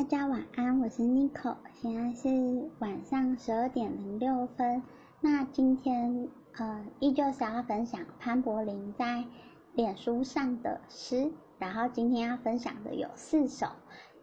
大家晚安，我是 Nico，现在是晚上十二点零六分。那今天呃依旧是要分享潘柏林在脸书上的诗，然后今天要分享的有四首。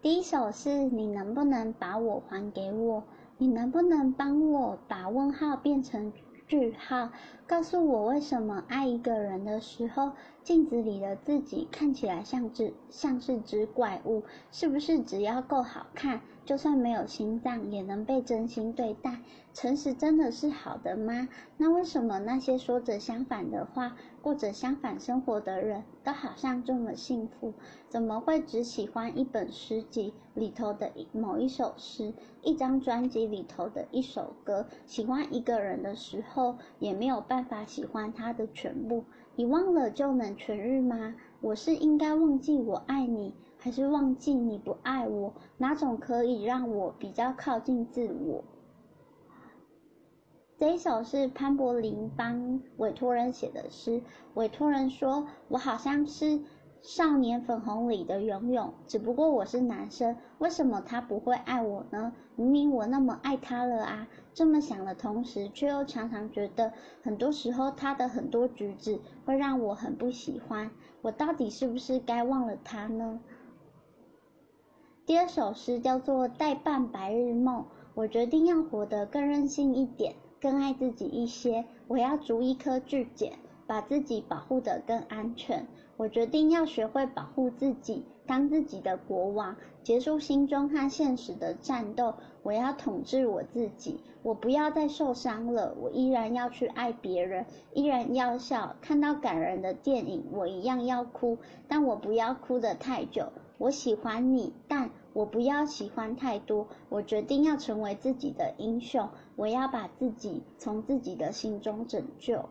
第一首是你能不能把我还给我？你能不能帮我把问号变成？句号，告诉我为什么爱一个人的时候，镜子里的自己看起来像只像是只怪物？是不是只要够好看，就算没有心脏也能被真心对待？诚实真的是好的吗？那为什么那些说着相反的话，过着相反生活的人都好像这么幸福？怎么会只喜欢一本诗集里头的某一首诗，一张专辑里头的一首歌？喜欢一个人的时候，也没有办法喜欢他的全部。你忘了就能全日吗？我是应该忘记我爱你，还是忘记你不爱我？哪种可以让我比较靠近自我？这一首是潘柏林帮委托人写的诗。委托人说：“我好像是少年粉红里的游泳，只不过我是男生，为什么他不会爱我呢？明明我那么爱他了啊！”这么想的同时，却又常常觉得，很多时候他的很多举止会让我很不喜欢。我到底是不是该忘了他呢？第二首诗叫做《代办白日梦》，我决定要活得更任性一点。更爱自己一些，我要逐一颗拒检，把自己保护得更安全。我决定要学会保护自己，当自己的国王，结束心中和现实的战斗。我要统治我自己，我不要再受伤了。我依然要去爱别人，依然要笑。看到感人的电影，我一样要哭，但我不要哭得太久。我喜欢你，但我不要喜欢太多。我决定要成为自己的英雄，我要把自己从自己的心中拯救。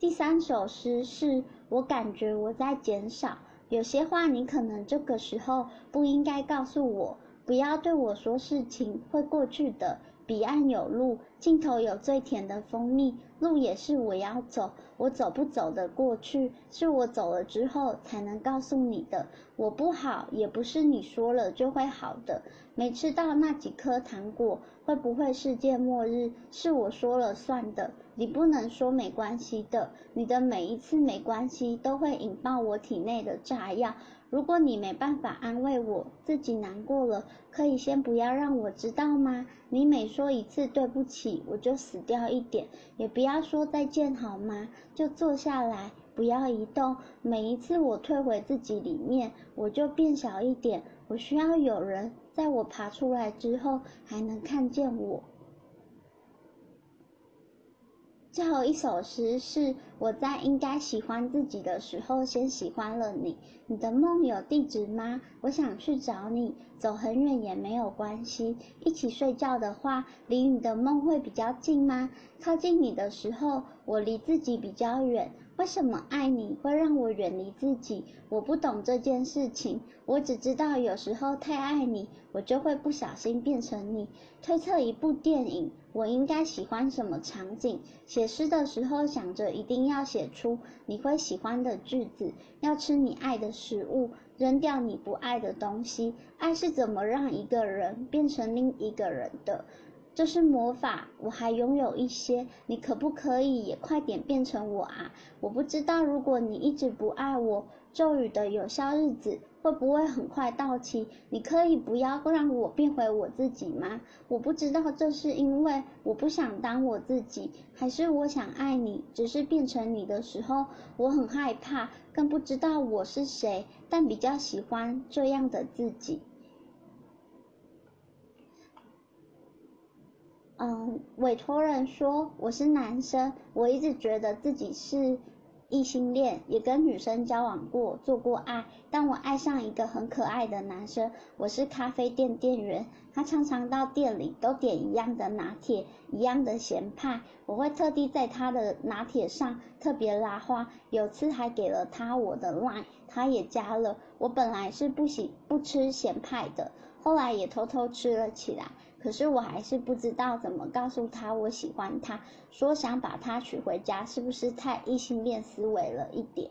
第三首诗是我感觉我在减少，有些话你可能这个时候不应该告诉我，不要对我说事情会过去的。彼岸有路，尽头有最甜的蜂蜜。路也是我要走，我走不走的过去，是我走了之后才能告诉你的。我不好，也不是你说了就会好的。没吃到那几颗糖果，会不会世界末日？是我说了算的。你不能说没关系的，你的每一次没关系都会引爆我体内的炸药。如果你没办法安慰我，自己难过了，可以先不要让我知道吗？你每说一次对不起，我就死掉一点，也不要说再见好吗？就坐下来，不要移动。每一次我退回自己里面，我就变小一点。我需要有人在我爬出来之后还能看见我。最后一首诗是我在应该喜欢自己的时候先喜欢了你。你的梦有地址吗？我想去找你，走很远也没有关系。一起睡觉的话，离你的梦会比较近吗？靠近你的时候，我离自己比较远。为什么爱你会让我远离自己？我不懂这件事情，我只知道有时候太爱你，我就会不小心变成你。推测一部电影，我应该喜欢什么场景？写诗的时候想着一定要写出你会喜欢的句子，要吃你爱的食物，扔掉你不爱的东西。爱是怎么让一个人变成另一个人的？这是魔法，我还拥有一些，你可不可以也快点变成我啊？我不知道，如果你一直不爱我，咒语的有效日子会不会很快到期？你可以不要让我变回我自己吗？我不知道，这是因为我不想当我自己，还是我想爱你，只是变成你的时候，我很害怕，更不知道我是谁，但比较喜欢这样的自己。嗯，委托人说我是男生，我一直觉得自己是异性恋，也跟女生交往过，做过爱。但我爱上一个很可爱的男生，我是咖啡店店员，他常常到店里都点一样的拿铁，一样的咸派。我会特地在他的拿铁上特别拉花，有次还给了他我的 line，他也加了。我本来是不喜不吃咸派的，后来也偷偷吃了起来。可是我还是不知道怎么告诉他我喜欢他，说想把他娶回家，是不是太异性恋思维了一点？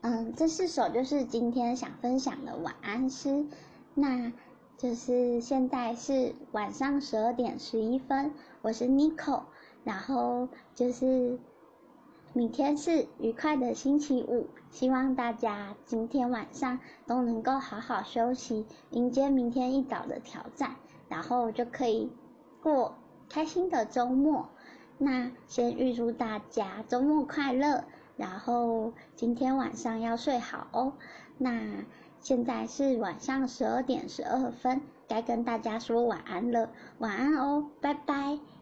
嗯，这四首就是今天想分享的晚安诗。那就是现在是晚上十二点十一分，我是 Nico，然后就是明天是愉快的星期五，希望大家今天晚上都能够好好休息，迎接明天一早的挑战，然后就可以过开心的周末。那先预祝大家周末快乐。然后今天晚上要睡好哦。那现在是晚上十二点十二分，该跟大家说晚安了。晚安哦，拜拜。